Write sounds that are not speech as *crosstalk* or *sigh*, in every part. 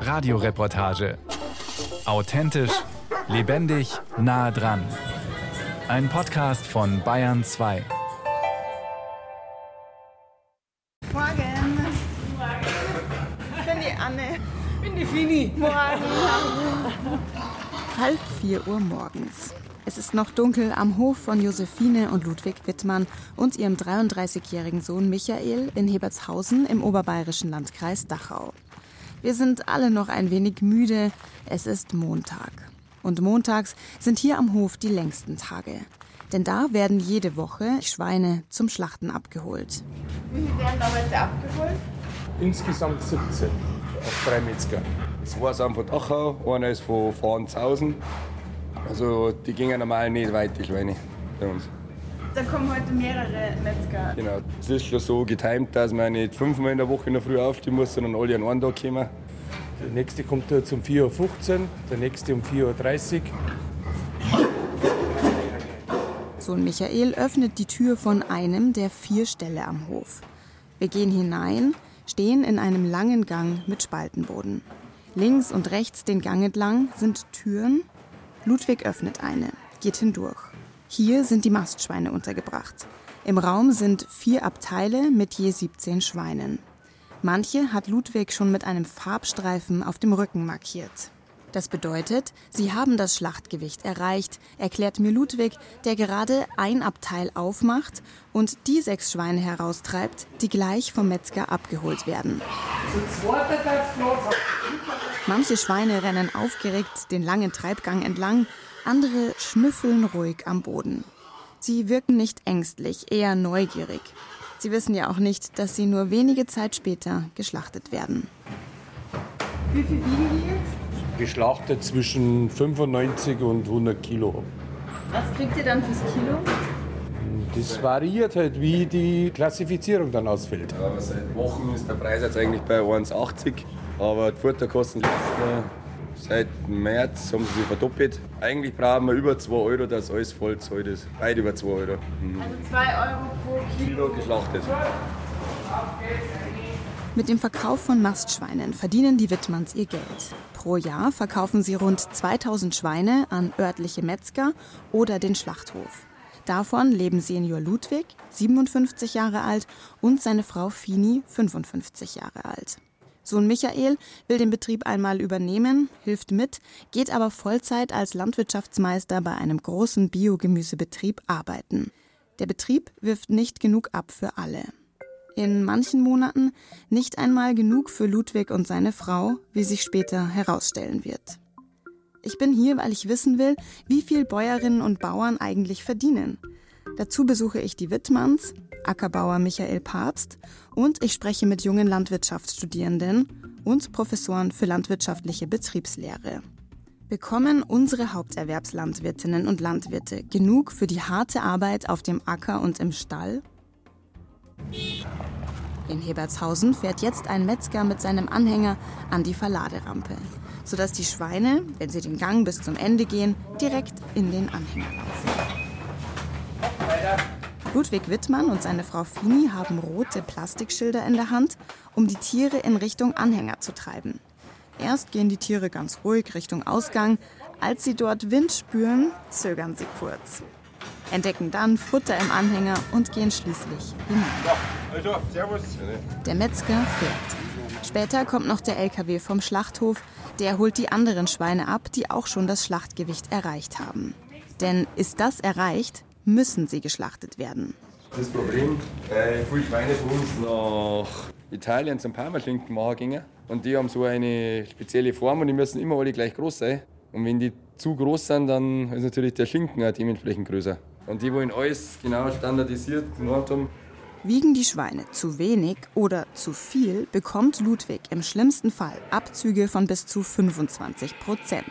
Radioreportage. Authentisch, lebendig, nah dran. Ein Podcast von Bayern 2. Morgen. Ich bin die Anne. Ich bin die Fini. Morgen. Halb vier Uhr morgens. Es ist noch dunkel am Hof von Josephine und Ludwig Wittmann und ihrem 33-jährigen Sohn Michael in Hebertshausen im oberbayerischen Landkreis Dachau. Wir sind alle noch ein wenig müde. Es ist Montag. Und montags sind hier am Hof die längsten Tage. Denn da werden jede Woche Schweine zum Schlachten abgeholt. Wie viel werden da heute abgeholt? Insgesamt 17 auf drei Metzger. Zwei sind von Dachau, einer ist von Fahnenshausen. Also die gingen normal nicht weit, die Schweine bei uns. Da kommen heute mehrere Metzger. Genau. Es ist schon so getimt, dass man nicht fünfmal in der Woche in der Früh aufstehen muss, sondern alle an einem Tag kommen. Der nächste kommt jetzt um 4.15 Uhr, der nächste um 4.30 Uhr. Sohn Michael öffnet die Tür von einem der vier Ställe am Hof. Wir gehen hinein, stehen in einem langen Gang mit Spaltenboden. Links und rechts den Gang entlang sind Türen. Ludwig öffnet eine, geht hindurch. Hier sind die Mastschweine untergebracht. Im Raum sind vier Abteile mit je 17 Schweinen. Manche hat Ludwig schon mit einem Farbstreifen auf dem Rücken markiert. Das bedeutet, sie haben das Schlachtgewicht erreicht, erklärt mir Ludwig, der gerade ein Abteil aufmacht und die sechs Schweine heraustreibt, die gleich vom Metzger abgeholt werden. Manche Schweine rennen aufgeregt den langen Treibgang entlang, andere schnüffeln ruhig am Boden. Sie wirken nicht ängstlich, eher neugierig. Sie wissen ja auch nicht, dass sie nur wenige Zeit später geschlachtet werden. Wie viel wiegen die jetzt? Geschlachtet zwischen 95 und 100 Kilo. Was kriegt ihr dann fürs Kilo? Das variiert halt, wie die Klassifizierung dann ausfällt. Aber seit Wochen ist der Preis jetzt eigentlich bei 1,80. Aber die Futterkosten letzten, seit März haben sie sich verdoppelt. Eigentlich brauchen wir über 2 Euro, dass alles voll zahlt ist. Weit über 2 Euro. Mhm. Also 2 Euro pro Kilo. Kilo geschlachtet. Mit dem Verkauf von Mastschweinen verdienen die Wittmanns ihr Geld. Pro Jahr verkaufen sie rund 2000 Schweine an örtliche Metzger oder den Schlachthof. Davon leben Senior Ludwig, 57 Jahre alt, und seine Frau Fini, 55 Jahre alt. Sohn Michael will den Betrieb einmal übernehmen, hilft mit, geht aber Vollzeit als Landwirtschaftsmeister bei einem großen Biogemüsebetrieb arbeiten. Der Betrieb wirft nicht genug ab für alle. In manchen Monaten nicht einmal genug für Ludwig und seine Frau, wie sich später herausstellen wird. Ich bin hier, weil ich wissen will, wie viel Bäuerinnen und Bauern eigentlich verdienen. Dazu besuche ich die Wittmanns, Ackerbauer Michael Papst und ich spreche mit jungen Landwirtschaftsstudierenden und Professoren für landwirtschaftliche Betriebslehre. Bekommen unsere Haupterwerbslandwirtinnen und Landwirte genug für die harte Arbeit auf dem Acker und im Stall? In Hebertshausen fährt jetzt ein Metzger mit seinem Anhänger an die Verladerampe, sodass die Schweine, wenn sie den Gang bis zum Ende gehen, direkt in den Anhänger laufen. Ludwig Wittmann und seine Frau Fini haben rote Plastikschilder in der Hand, um die Tiere in Richtung Anhänger zu treiben. Erst gehen die Tiere ganz ruhig Richtung Ausgang. Als sie dort Wind spüren, zögern sie kurz, entdecken dann Futter im Anhänger und gehen schließlich hinein. Also. Der Metzger fährt. Später kommt noch der LKW vom Schlachthof. Der holt die anderen Schweine ab, die auch schon das Schlachtgewicht erreicht haben. Denn ist das erreicht, müssen sie geschlachtet werden. Das Problem, weil viele Schweine von uns nach Italien zum Parmaschinken machen gingen. Und die haben so eine spezielle Form und die müssen immer alle gleich groß sein. Und wenn die zu groß sind, dann ist natürlich der Schinken auch dementsprechend größer. Und die wollen alles genau standardisiert gemacht haben. Wiegen die Schweine zu wenig oder zu viel, bekommt Ludwig im schlimmsten Fall Abzüge von bis zu 25 Prozent.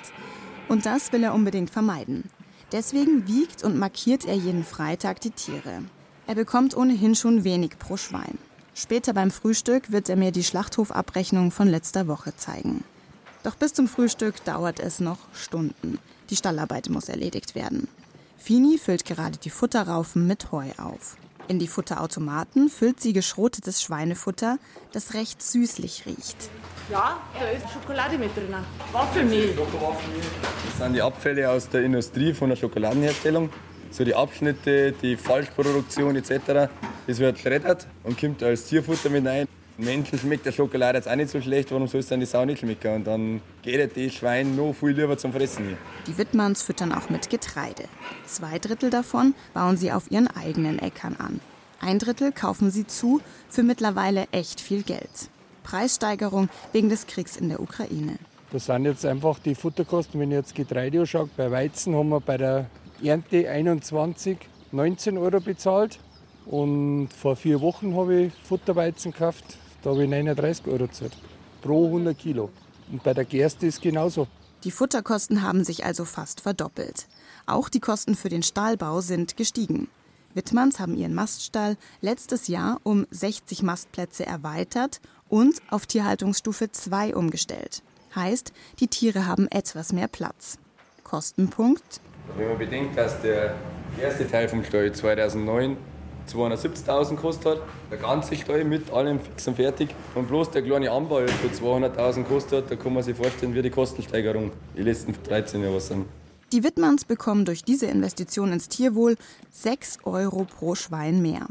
Und das will er unbedingt vermeiden. Deswegen wiegt und markiert er jeden Freitag die Tiere. Er bekommt ohnehin schon wenig pro Schwein. Später beim Frühstück wird er mir die Schlachthofabrechnung von letzter Woche zeigen. Doch bis zum Frühstück dauert es noch Stunden. Die Stallarbeit muss erledigt werden. Fini füllt gerade die Futterraufen mit Heu auf. In die Futterautomaten füllt sie geschrotetes Schweinefutter, das recht süßlich riecht. Ja, da ist Schokolade mit drin. Waffelmehl. Das sind die Abfälle aus der Industrie von der Schokoladenherstellung. So die Abschnitte, die Falschproduktion etc. Das wird geschreddert und kommt als Tierfutter mit rein. Menschen schmeckt der Schokolade jetzt auch nicht so schlecht, warum soll es dann die Sau nicht schmecken? Und dann geht das Schwein noch viel lieber zum Fressen. Die Wittmanns füttern auch mit Getreide. Zwei Drittel davon bauen sie auf ihren eigenen Äckern an. Ein Drittel kaufen sie zu für mittlerweile echt viel Geld. Preissteigerung wegen des Kriegs in der Ukraine. Das sind jetzt einfach die Futterkosten. Wenn ich jetzt Getreide anschaue, bei Weizen haben wir bei der Ernte 21, 19 Euro bezahlt. Und vor vier Wochen habe ich Futterweizen gekauft. Da habe ich 39 Euro gezahlt. Pro 100 Kilo. Und bei der Gerste ist es genauso. Die Futterkosten haben sich also fast verdoppelt. Auch die Kosten für den Stahlbau sind gestiegen. Wittmanns haben ihren Maststall letztes Jahr um 60 Mastplätze erweitert und auf Tierhaltungsstufe 2 umgestellt. Heißt, die Tiere haben etwas mehr Platz. Kostenpunkt? Wenn man bedenkt, dass der erste Teil vom Stall 2009 270.000 gekostet hat, der ganze Stall mit allem fix und fertig und bloß der kleine Anbau für 200.000 gekostet hat, da kann man sich vorstellen, wie die Kostensteigerung die letzten 13 Jahre sind. Die Wittmanns bekommen durch diese Investition ins Tierwohl 6 Euro pro Schwein mehr.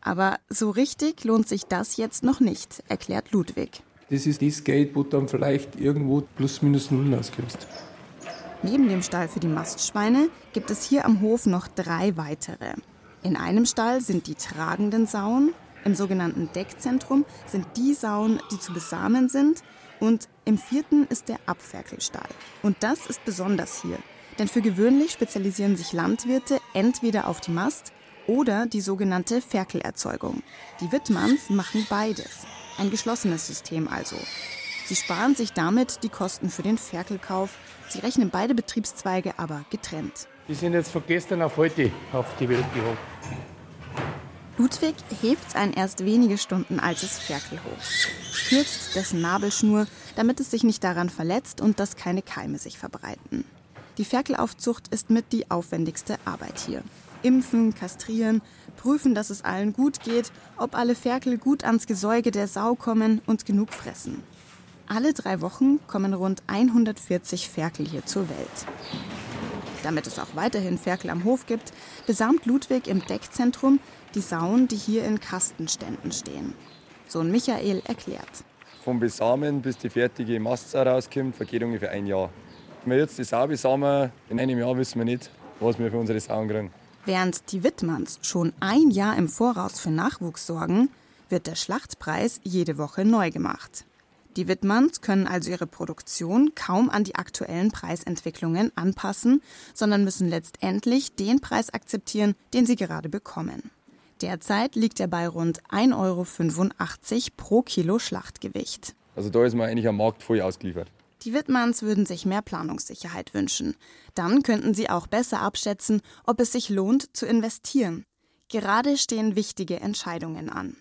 Aber so richtig lohnt sich das jetzt noch nicht, erklärt Ludwig. Das ist das Geld, wo dann vielleicht irgendwo plus minus null auskriegst. Neben dem Stall für die Mastschweine gibt es hier am Hof noch drei weitere. In einem Stall sind die tragenden Sauen, im sogenannten Deckzentrum sind die Sauen, die zu besamen sind und im vierten ist der Abferkelstall. Und das ist besonders hier, denn für gewöhnlich spezialisieren sich Landwirte entweder auf die Mast oder die sogenannte Ferkelerzeugung. Die Wittmanns machen beides. Ein geschlossenes System also. Sie sparen sich damit die Kosten für den Ferkelkauf. Sie rechnen beide Betriebszweige aber getrennt. Die sind jetzt von gestern auf heute auf die Welt gehoben. Ludwig hebt ein erst wenige Stunden altes Ferkel hoch, kürzt dessen Nabelschnur, damit es sich nicht daran verletzt und dass keine Keime sich verbreiten. Die Ferkelaufzucht ist mit die aufwendigste Arbeit hier. Impfen, kastrieren, prüfen, dass es allen gut geht, ob alle Ferkel gut ans Gesäuge der Sau kommen und genug fressen. Alle drei Wochen kommen rund 140 Ferkel hier zur Welt. Damit es auch weiterhin Ferkel am Hof gibt, besamt Ludwig im Deckzentrum die Sauen, die hier in Kastenständen stehen. Sohn Michael erklärt. Vom Besamen bis die fertige Mastsau rauskommt, vergeht ungefähr ein Jahr. Wenn wir jetzt die Sau besamen, in einem Jahr wissen wir nicht, was wir für unsere Sauen kriegen. Während die Wittmanns schon ein Jahr im Voraus für Nachwuchs sorgen, wird der Schlachtpreis jede Woche neu gemacht. Die Wittmanns können also ihre Produktion kaum an die aktuellen Preisentwicklungen anpassen, sondern müssen letztendlich den Preis akzeptieren, den sie gerade bekommen. Derzeit liegt er bei rund 1,85 Euro pro Kilo Schlachtgewicht. Also da ist man eigentlich am Markt voll ausgeliefert. Die Wittmanns würden sich mehr Planungssicherheit wünschen. Dann könnten sie auch besser abschätzen, ob es sich lohnt zu investieren. Gerade stehen wichtige Entscheidungen an.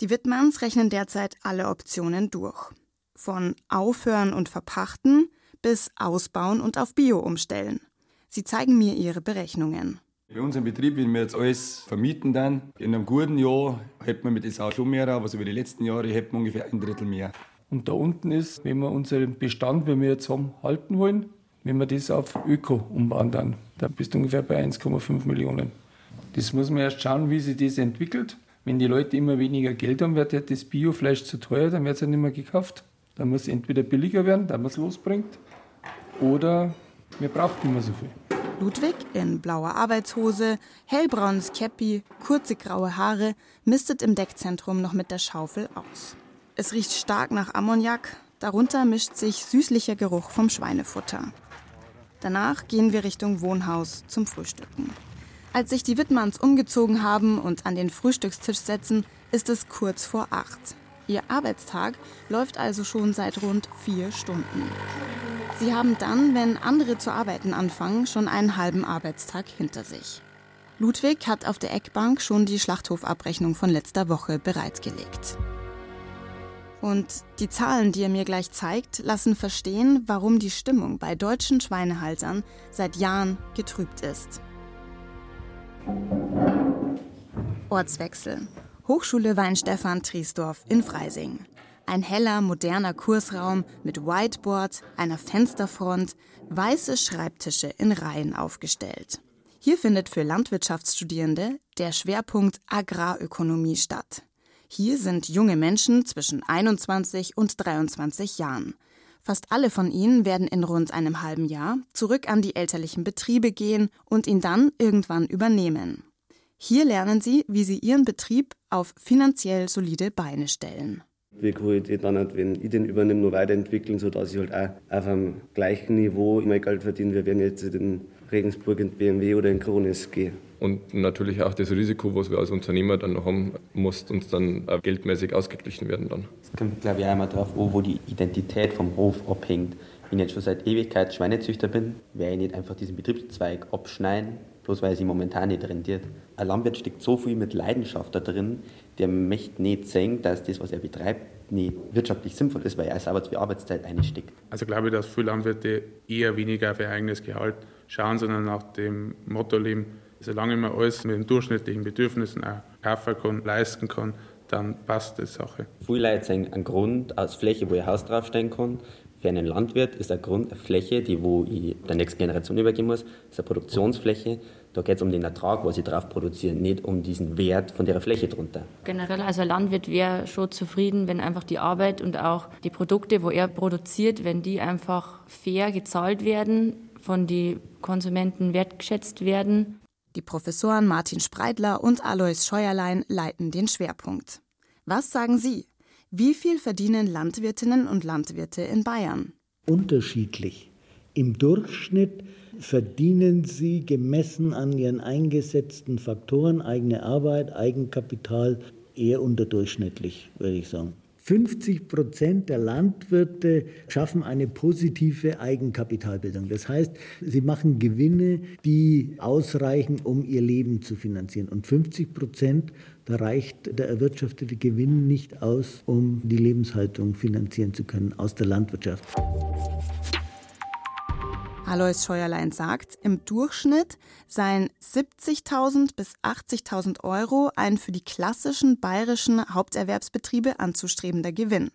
Die Wittmanns rechnen derzeit alle Optionen durch. Von Aufhören und Verpachten bis Ausbauen und auf Bio umstellen. Sie zeigen mir ihre Berechnungen. Bei uns im Betrieb, wenn wir jetzt alles vermieten dann, in einem guten Jahr hätten wir mit der Sau schon mehr, aber so wie die letzten Jahre hätten wir ungefähr ein Drittel mehr. Und da unten ist, wenn wir unseren Bestand, den wir jetzt haben, halten wollen, wenn wir das auf Öko umbauen, dann, dann bist du ungefähr bei 1,5 Millionen. Das muss man erst schauen, wie sich das entwickelt. Wenn die Leute immer weniger Geld haben, wird das Biofleisch zu teuer, dann wird es ja nicht mehr gekauft. Dann muss es entweder billiger werden, da man es losbringt, oder wir brauchen nicht mehr so viel. Ludwig in blauer Arbeitshose, hellbraunes Käppi, kurze graue Haare mistet im Deckzentrum noch mit der Schaufel aus. Es riecht stark nach Ammoniak, darunter mischt sich süßlicher Geruch vom Schweinefutter. Danach gehen wir Richtung Wohnhaus zum Frühstücken. Als sich die Wittmanns umgezogen haben und an den Frühstückstisch setzen, ist es kurz vor acht. Ihr Arbeitstag läuft also schon seit rund vier Stunden. Sie haben dann, wenn andere zu arbeiten anfangen, schon einen halben Arbeitstag hinter sich. Ludwig hat auf der Eckbank schon die Schlachthofabrechnung von letzter Woche bereitgelegt. Und die Zahlen, die er mir gleich zeigt, lassen verstehen, warum die Stimmung bei deutschen Schweinehaltern seit Jahren getrübt ist. Ortswechsel. Hochschule Weinstefan Triesdorf in Freising. Ein heller, moderner Kursraum mit Whiteboard, einer Fensterfront, weiße Schreibtische in Reihen aufgestellt. Hier findet für Landwirtschaftsstudierende der Schwerpunkt Agrarökonomie statt. Hier sind junge Menschen zwischen 21 und 23 Jahren. Fast alle von ihnen werden in rund einem halben Jahr zurück an die elterlichen Betriebe gehen und ihn dann irgendwann übernehmen. Hier lernen sie, wie sie ihren Betrieb auf finanziell solide Beine stellen. Wie kann ich die dann, wenn ich den übernehme, noch weiterentwickeln, sodass ich halt auch auf einem gleichen Niveau mein Geld verdiene, wie wenn ich jetzt in Regensburg in BMW oder in Kronis gehe. Und natürlich auch das Risiko, was wir als Unternehmer dann noch haben, muss uns dann geldmäßig ausgeglichen werden dann. Es kommt, glaube ich, auch immer darauf an, wo die Identität vom Hof abhängt. Wenn ich jetzt schon seit Ewigkeit Schweinezüchter bin, werde ich nicht einfach diesen Betriebszweig abschneiden, bloß weil sie momentan nicht rentiert. Ein Landwirt steckt so viel mit Leidenschaft da drin, der möchte nicht sehen, dass das, was er betreibt, nicht wirtschaftlich sinnvoll ist, weil er selber zu viel Arbeitszeit einsteckt. Also glaube ich, dass viele Landwirte eher weniger auf ihr eigenes Gehalt schauen, sondern nach dem Motto leben, solange man alles mit den durchschnittlichen Bedürfnissen auch kaufen kann, leisten kann, dann passt die Sache. Viele Leute sehen einen Grund als Fläche, wo ihr Haus draufstehen kann. Für einen Landwirt ist eine Fläche, die wo ich der nächsten Generation übergeben muss, ist eine Produktionsfläche. Da geht es um den Ertrag, was ich drauf produziere, nicht um diesen Wert von der Fläche drunter. Generell, also ein Landwirt wäre schon zufrieden, wenn einfach die Arbeit und auch die Produkte, wo er produziert, wenn die einfach fair gezahlt werden, von den Konsumenten wertgeschätzt werden. Die Professoren Martin Spreidler und Alois Scheuerlein leiten den Schwerpunkt. Was sagen Sie? Wie viel verdienen Landwirtinnen und Landwirte in Bayern? Unterschiedlich. Im Durchschnitt verdienen sie gemessen an ihren eingesetzten Faktoren, eigene Arbeit, Eigenkapital, eher unterdurchschnittlich, würde ich sagen. 50 Prozent der Landwirte schaffen eine positive Eigenkapitalbildung. Das heißt, sie machen Gewinne, die ausreichen, um ihr Leben zu finanzieren. Und 50 Prozent, da reicht der erwirtschaftete Gewinn nicht aus, um die Lebenshaltung finanzieren zu können aus der Landwirtschaft. Alois Scheuerlein sagt, im Durchschnitt seien 70.000 bis 80.000 Euro ein für die klassischen bayerischen Haupterwerbsbetriebe anzustrebender Gewinn.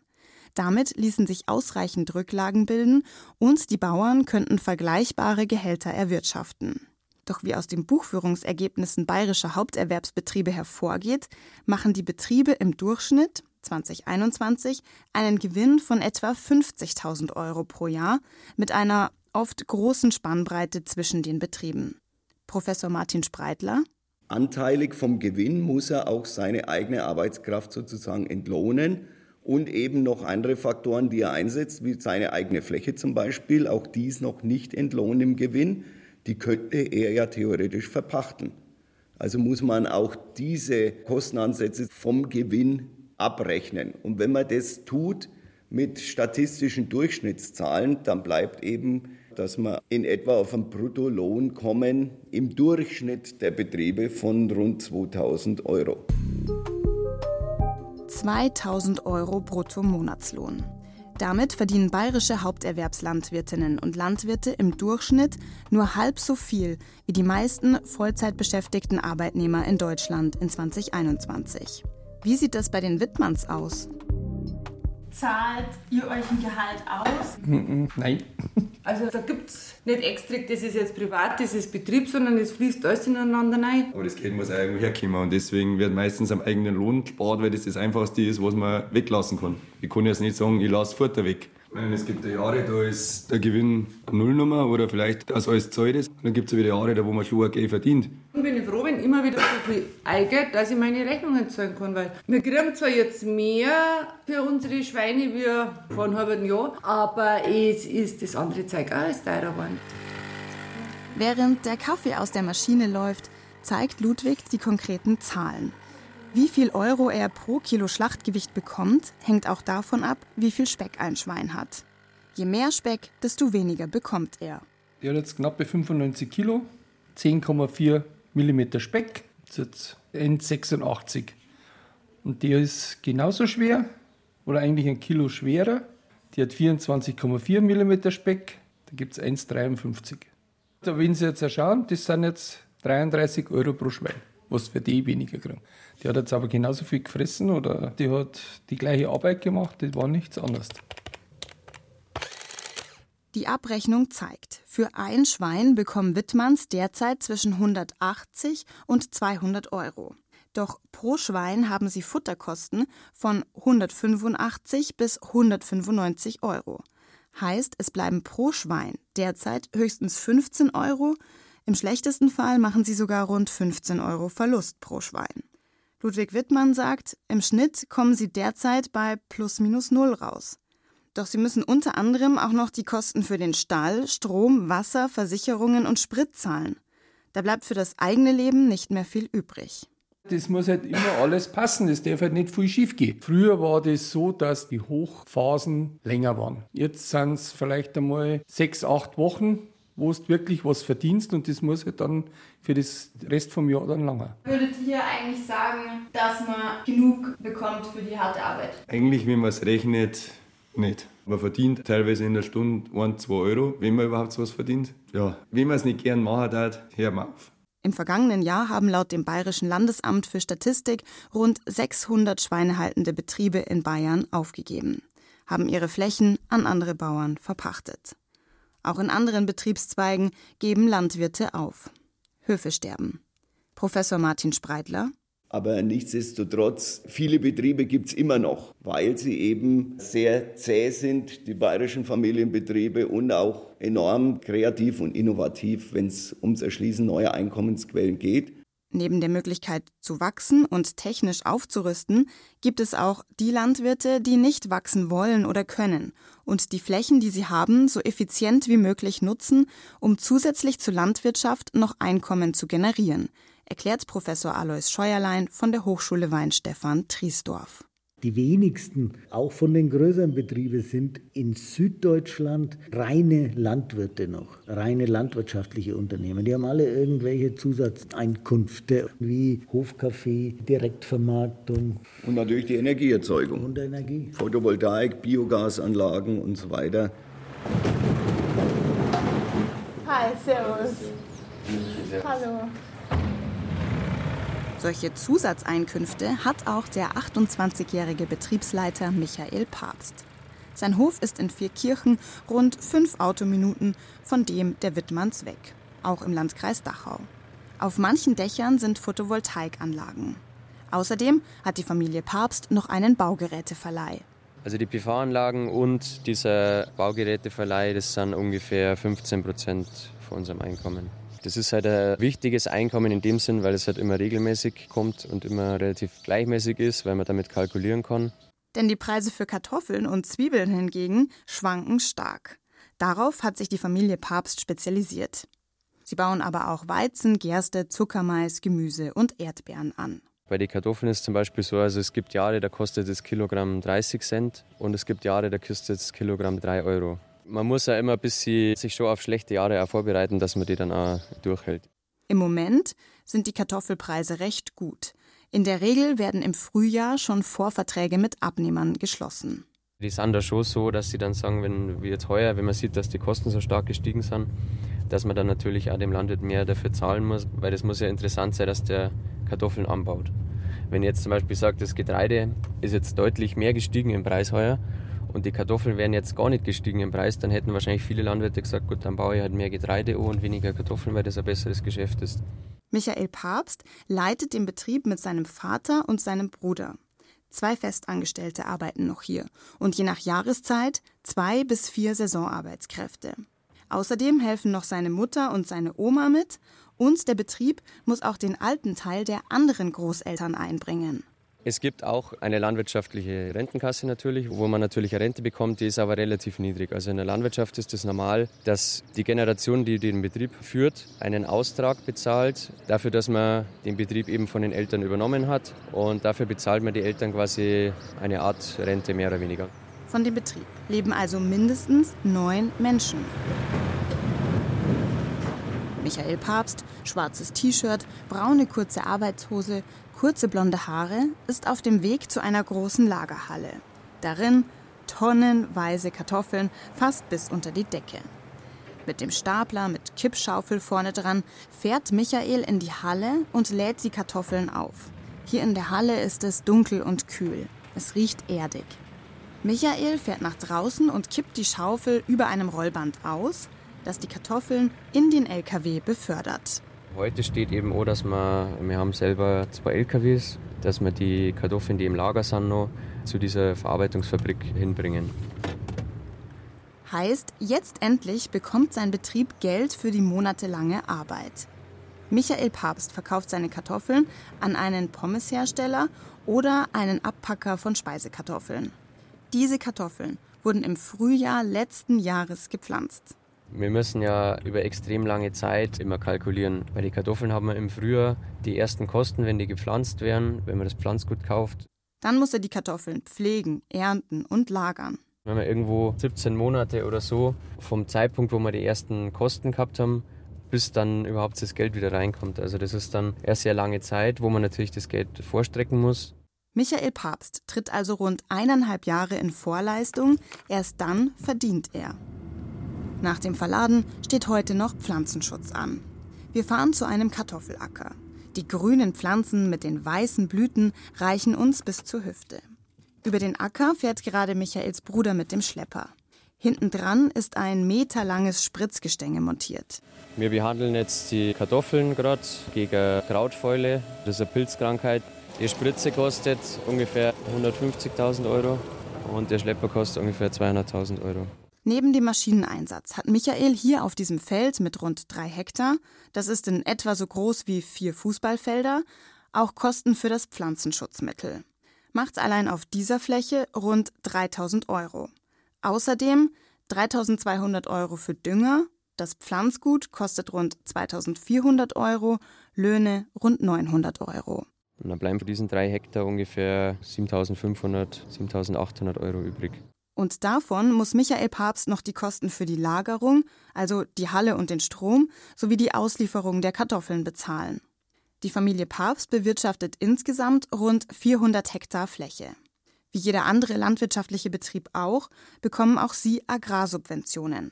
Damit ließen sich ausreichend Rücklagen bilden und die Bauern könnten vergleichbare Gehälter erwirtschaften. Doch wie aus den Buchführungsergebnissen bayerischer Haupterwerbsbetriebe hervorgeht, machen die Betriebe im Durchschnitt 2021 einen Gewinn von etwa 50.000 Euro pro Jahr mit einer oft großen Spannbreite zwischen den Betrieben. Professor Martin Spreitler. Anteilig vom Gewinn muss er auch seine eigene Arbeitskraft sozusagen entlohnen und eben noch andere Faktoren, die er einsetzt, wie seine eigene Fläche zum Beispiel, auch dies noch nicht entlohnt im Gewinn, die könnte er ja theoretisch verpachten. Also muss man auch diese Kostenansätze vom Gewinn abrechnen. Und wenn man das tut mit statistischen Durchschnittszahlen, dann bleibt eben dass wir in etwa auf einen Bruttolohn kommen im Durchschnitt der Betriebe von rund 2000 Euro. 2000 Euro Brutto-Monatslohn. Damit verdienen bayerische Haupterwerbslandwirtinnen und Landwirte im Durchschnitt nur halb so viel wie die meisten Vollzeitbeschäftigten Arbeitnehmer in Deutschland in 2021. Wie sieht das bei den Wittmanns aus? Zahlt ihr euch ein Gehalt aus? Nein. *laughs* Also da gibt es nicht extra, das ist jetzt privat, das ist Betrieb, sondern es fließt alles ineinander rein. Aber das Geld muss auch irgendwo herkommen und deswegen wird meistens am eigenen Lohn gespart, weil das das Einfachste ist, was man weglassen kann. Ich kann jetzt nicht sagen, ich lasse Futter weg. Meine, es gibt ja Jahre, da ist der Gewinn eine Nullnummer oder vielleicht, dass alles zahlt ist. Und dann gibt es wieder Jahre, da wo man schon Geld verdient. Ich bin froh, wenn immer wieder so viel Eigeld, dass ich meine Rechnungen zahlen kann, weil wir kriegen zwar jetzt mehr für unsere Schweine wie vor einem halben Jahr, aber es ist das andere Zeug auch alles teurer geworden. Während der Kaffee aus der Maschine läuft, zeigt Ludwig die konkreten Zahlen. Wie viel Euro er pro Kilo Schlachtgewicht bekommt, hängt auch davon ab, wie viel Speck ein Schwein hat. Je mehr Speck, desto weniger bekommt er. Der hat jetzt knappe 95 Kilo, 10,4 mm Speck, das ist jetzt N86. Und der ist genauso schwer oder eigentlich ein Kilo schwerer. Die hat 24,4 mm Speck, da gibt es 1,53. Wenn Sie jetzt schauen, das sind jetzt 33 Euro pro Schwein. Was für die weniger kriegen. Die hat jetzt aber genauso viel gefressen oder die hat die gleiche Arbeit gemacht, das war nichts anderes. Die Abrechnung zeigt, für ein Schwein bekommen Wittmanns derzeit zwischen 180 und 200 Euro. Doch pro Schwein haben sie Futterkosten von 185 bis 195 Euro. Heißt, es bleiben pro Schwein derzeit höchstens 15 Euro, im schlechtesten Fall machen sie sogar rund 15 Euro Verlust pro Schwein. Ludwig Wittmann sagt, im Schnitt kommen sie derzeit bei plus minus null raus. Doch sie müssen unter anderem auch noch die Kosten für den Stall, Strom, Wasser, Versicherungen und Sprit zahlen. Da bleibt für das eigene Leben nicht mehr viel übrig. Das muss halt immer alles passen, es darf halt nicht viel schief gehen. Früher war das so, dass die Hochphasen länger waren. Jetzt sind es vielleicht einmal sechs, acht Wochen, wo du wirklich was verdienst und das muss halt dann für das Rest vom Jahr dann langer. Würdet ihr eigentlich sagen, dass man genug bekommt für die harte Arbeit? Eigentlich, wenn man es rechnet, nicht. Man verdient teilweise in der Stunde 1, 2 Euro, wenn man überhaupt was verdient. Ja, wenn man es nicht gern machen darf, hör mal auf. Im vergangenen Jahr haben laut dem Bayerischen Landesamt für Statistik rund 600 schweinehaltende Betriebe in Bayern aufgegeben, haben ihre Flächen an andere Bauern verpachtet. Auch in anderen Betriebszweigen geben Landwirte auf. Höfe sterben. Professor Martin Spreidler aber nichtsdestotrotz, viele Betriebe gibt es immer noch, weil sie eben sehr zäh sind, die bayerischen Familienbetriebe und auch enorm kreativ und innovativ, wenn es ums Erschließen neuer Einkommensquellen geht. Neben der Möglichkeit zu wachsen und technisch aufzurüsten, gibt es auch die Landwirte, die nicht wachsen wollen oder können und die Flächen, die sie haben, so effizient wie möglich nutzen, um zusätzlich zur Landwirtschaft noch Einkommen zu generieren – erklärt Professor Alois Scheuerlein von der Hochschule Weinstefan Triesdorf. Die wenigsten, auch von den größeren Betrieben, sind in Süddeutschland reine Landwirte noch, reine landwirtschaftliche Unternehmen. Die haben alle irgendwelche Zusatzeinkünfte wie Hofkaffee, Direktvermarktung. Und natürlich die Energieerzeugung. Und Energie. Photovoltaik, Biogasanlagen und so weiter. Hi, servus. Hallo. Solche Zusatzeinkünfte hat auch der 28-jährige Betriebsleiter Michael Papst. Sein Hof ist in Vierkirchen rund fünf Autominuten von dem der Wittmanns weg, auch im Landkreis Dachau. Auf manchen Dächern sind Photovoltaikanlagen. Außerdem hat die Familie Papst noch einen Baugeräteverleih. Also die PV-Anlagen und dieser Baugeräteverleih, das sind ungefähr 15 Prozent von unserem Einkommen. Das ist halt ein wichtiges Einkommen in dem Sinn, weil es halt immer regelmäßig kommt und immer relativ gleichmäßig ist, weil man damit kalkulieren kann. Denn die Preise für Kartoffeln und Zwiebeln hingegen schwanken stark. Darauf hat sich die Familie Papst spezialisiert. Sie bauen aber auch Weizen, Gerste, Zuckermais, Gemüse und Erdbeeren an. Bei den Kartoffeln ist zum Beispiel so, also es gibt Jahre, da kostet das Kilogramm 30 Cent und es gibt Jahre, da kostet das Kilogramm 3 Euro. Man muss ja immer ein bisschen sich schon auf schlechte Jahre auch vorbereiten, dass man die dann auch durchhält. Im Moment sind die Kartoffelpreise recht gut. In der Regel werden im Frühjahr schon Vorverträge mit Abnehmern geschlossen. Die sind da schon so, dass sie dann sagen, wenn wie jetzt heuer, wenn man sieht, dass die Kosten so stark gestiegen sind, dass man dann natürlich auch dem Landwirt mehr dafür zahlen muss, weil das muss ja interessant sein, dass der Kartoffeln anbaut. Wenn ihr jetzt zum Beispiel sagt, das Getreide ist jetzt deutlich mehr gestiegen im Preis heuer und die Kartoffeln wären jetzt gar nicht gestiegen im Preis, dann hätten wahrscheinlich viele Landwirte gesagt, gut, dann baue ich halt mehr Getreide und weniger Kartoffeln, weil das ein besseres Geschäft ist. Michael Papst leitet den Betrieb mit seinem Vater und seinem Bruder. Zwei Festangestellte arbeiten noch hier und je nach Jahreszeit zwei bis vier Saisonarbeitskräfte. Außerdem helfen noch seine Mutter und seine Oma mit und der Betrieb muss auch den alten Teil der anderen Großeltern einbringen. Es gibt auch eine landwirtschaftliche Rentenkasse natürlich, wo man natürlich eine Rente bekommt, die ist aber relativ niedrig. Also in der Landwirtschaft ist es normal, dass die Generation, die den Betrieb führt, einen Austrag bezahlt, dafür, dass man den Betrieb eben von den Eltern übernommen hat. Und dafür bezahlt man die Eltern quasi eine Art Rente mehr oder weniger. Von dem Betrieb leben also mindestens neun Menschen. Michael Papst, schwarzes T-Shirt, braune kurze Arbeitshose, kurze blonde Haare, ist auf dem Weg zu einer großen Lagerhalle. Darin tonnenweise Kartoffeln, fast bis unter die Decke. Mit dem Stapler mit Kippschaufel vorne dran fährt Michael in die Halle und lädt die Kartoffeln auf. Hier in der Halle ist es dunkel und kühl. Es riecht erdig. Michael fährt nach draußen und kippt die Schaufel über einem Rollband aus, das die Kartoffeln in den LKW befördert. Heute steht eben auch, dass wir, wir haben selber zwei LKWs, dass wir die Kartoffeln, die im Lager sind, noch zu dieser Verarbeitungsfabrik hinbringen. Heißt, jetzt endlich bekommt sein Betrieb Geld für die monatelange Arbeit. Michael Papst verkauft seine Kartoffeln an einen Pommeshersteller oder einen Abpacker von Speisekartoffeln. Diese Kartoffeln wurden im Frühjahr letzten Jahres gepflanzt. Wir müssen ja über extrem lange Zeit immer kalkulieren. Bei den Kartoffeln haben wir im Frühjahr die ersten Kosten, wenn die gepflanzt werden, wenn man das Pflanzgut kauft. Dann muss er die Kartoffeln pflegen, ernten und lagern. Wenn wir irgendwo 17 Monate oder so vom Zeitpunkt, wo wir die ersten Kosten gehabt haben, bis dann überhaupt das Geld wieder reinkommt. Also das ist dann eine sehr lange Zeit, wo man natürlich das Geld vorstrecken muss. Michael Papst tritt also rund eineinhalb Jahre in Vorleistung, erst dann verdient er. Nach dem Verladen steht heute noch Pflanzenschutz an. Wir fahren zu einem Kartoffelacker. Die grünen Pflanzen mit den weißen Blüten reichen uns bis zur Hüfte. Über den Acker fährt gerade Michaels Bruder mit dem Schlepper. Hinten dran ist ein meterlanges Spritzgestänge montiert. Wir behandeln jetzt die Kartoffeln gerade gegen Krautfäule. Das ist eine Pilzkrankheit. Die Spritze kostet ungefähr 150.000 Euro und der Schlepper kostet ungefähr 200.000 Euro. Neben dem Maschineneinsatz hat Michael hier auf diesem Feld mit rund drei Hektar, das ist in etwa so groß wie vier Fußballfelder, auch Kosten für das Pflanzenschutzmittel. Macht's allein auf dieser Fläche rund 3000 Euro. Außerdem 3200 Euro für Dünger, das Pflanzgut kostet rund 2400 Euro, Löhne rund 900 Euro. Und dann bleiben für diesen drei Hektar ungefähr 7500, 7800 Euro übrig. Und davon muss Michael Papst noch die Kosten für die Lagerung, also die Halle und den Strom, sowie die Auslieferung der Kartoffeln bezahlen. Die Familie Papst bewirtschaftet insgesamt rund 400 Hektar Fläche. Wie jeder andere landwirtschaftliche Betrieb auch, bekommen auch sie Agrarsubventionen.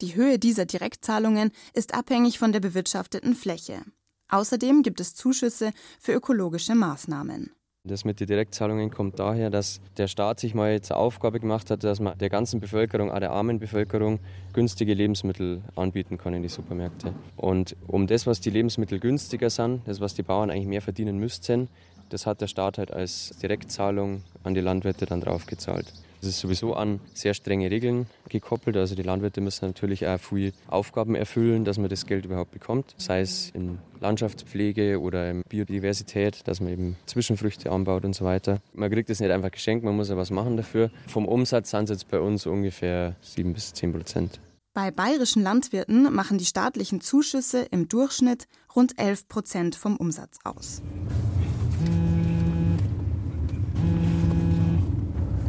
Die Höhe dieser Direktzahlungen ist abhängig von der bewirtschafteten Fläche. Außerdem gibt es Zuschüsse für ökologische Maßnahmen. Das mit den Direktzahlungen kommt daher, dass der Staat sich mal zur Aufgabe gemacht hat, dass man der ganzen Bevölkerung, auch der armen Bevölkerung, günstige Lebensmittel anbieten kann in die Supermärkte. Und um das, was die Lebensmittel günstiger sind, das, was die Bauern eigentlich mehr verdienen müssten, das hat der Staat halt als Direktzahlung an die Landwirte dann draufgezahlt. Das ist sowieso an sehr strenge Regeln gekoppelt. Also die Landwirte müssen natürlich auch viele Aufgaben erfüllen, dass man das Geld überhaupt bekommt. Sei es in Landschaftspflege oder in Biodiversität, dass man eben Zwischenfrüchte anbaut und so weiter. Man kriegt das nicht einfach geschenkt, man muss ja was machen dafür. Vom Umsatz sind es jetzt bei uns ungefähr 7 bis 10 Prozent. Bei bayerischen Landwirten machen die staatlichen Zuschüsse im Durchschnitt rund 11 Prozent vom Umsatz aus.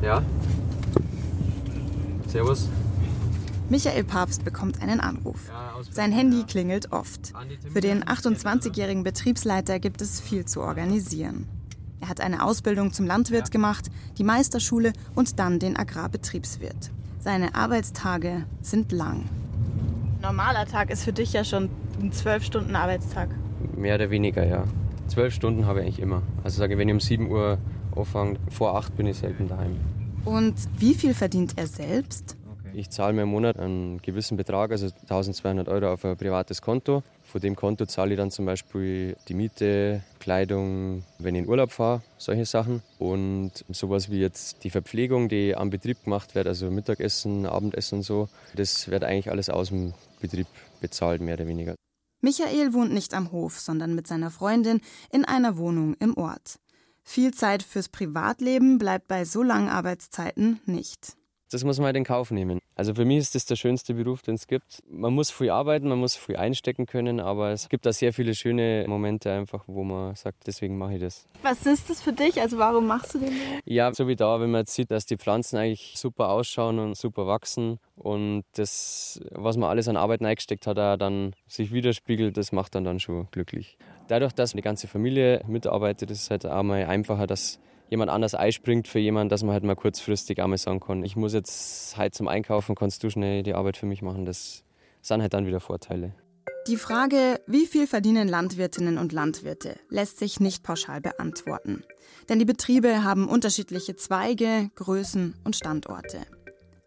Ja? Servus. Michael Papst bekommt einen Anruf. Sein Handy klingelt oft. Für den 28-jährigen Betriebsleiter gibt es viel zu organisieren. Er hat eine Ausbildung zum Landwirt gemacht, die Meisterschule und dann den Agrarbetriebswirt. Seine Arbeitstage sind lang. Normaler Tag ist für dich ja schon ein zwölf Stunden Arbeitstag. Mehr oder weniger, ja. Zwölf Stunden habe ich eigentlich immer. Also sage, wenn ich um 7 Uhr anfange, vor 8 bin ich selten daheim. Und wie viel verdient er selbst? Ich zahle mir im Monat einen gewissen Betrag, also 1200 Euro auf ein privates Konto. Von dem Konto zahle ich dann zum Beispiel die Miete, Kleidung, wenn ich in Urlaub fahre, solche Sachen. Und sowas wie jetzt die Verpflegung, die am Betrieb gemacht wird, also Mittagessen, Abendessen und so, das wird eigentlich alles aus dem Betrieb bezahlt, mehr oder weniger. Michael wohnt nicht am Hof, sondern mit seiner Freundin in einer Wohnung im Ort. Viel Zeit fürs Privatleben bleibt bei so langen Arbeitszeiten nicht. Das muss man halt in Kauf nehmen. Also für mich ist das der schönste Beruf, den es gibt. Man muss viel arbeiten, man muss viel einstecken können, aber es gibt da sehr viele schöne Momente einfach, wo man sagt, deswegen mache ich das. Was ist das für dich? Also warum machst du den? Ja, so wie da, wenn man jetzt sieht, dass die Pflanzen eigentlich super ausschauen und super wachsen und das, was man alles an Arbeit eingesteckt hat, auch dann sich widerspiegelt, das macht dann dann schon glücklich. Dadurch, dass die ganze Familie mitarbeitet, ist es halt auch mal einfacher, dass jemand anders einspringt für jemanden, dass man halt mal kurzfristig einmal sagen kann, ich muss jetzt heute zum Einkaufen, kannst du schnell die Arbeit für mich machen. Das sind halt dann wieder Vorteile. Die Frage, wie viel verdienen Landwirtinnen und Landwirte, lässt sich nicht pauschal beantworten. Denn die Betriebe haben unterschiedliche Zweige, Größen und Standorte.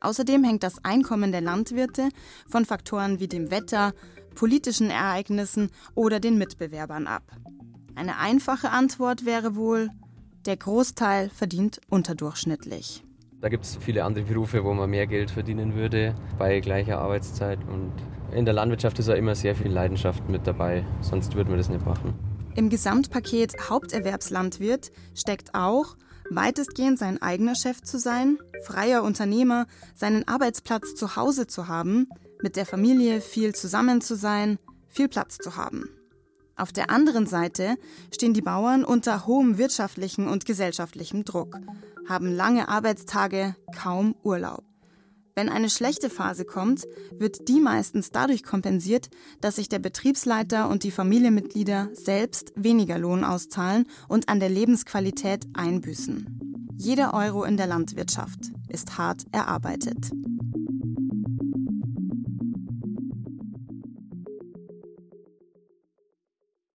Außerdem hängt das Einkommen der Landwirte von Faktoren wie dem Wetter, politischen Ereignissen oder den Mitbewerbern ab. Eine einfache Antwort wäre wohl, der Großteil verdient unterdurchschnittlich. Da gibt es viele andere Berufe, wo man mehr Geld verdienen würde bei gleicher Arbeitszeit. Und in der Landwirtschaft ist auch immer sehr viel Leidenschaft mit dabei, sonst würde man das nicht machen. Im Gesamtpaket Haupterwerbslandwirt steckt auch, weitestgehend sein eigener Chef zu sein, freier Unternehmer, seinen Arbeitsplatz zu Hause zu haben, mit der Familie viel zusammen zu sein, viel Platz zu haben. Auf der anderen Seite stehen die Bauern unter hohem wirtschaftlichen und gesellschaftlichem Druck, haben lange Arbeitstage, kaum Urlaub. Wenn eine schlechte Phase kommt, wird die meistens dadurch kompensiert, dass sich der Betriebsleiter und die Familienmitglieder selbst weniger Lohn auszahlen und an der Lebensqualität einbüßen. Jeder Euro in der Landwirtschaft ist hart erarbeitet.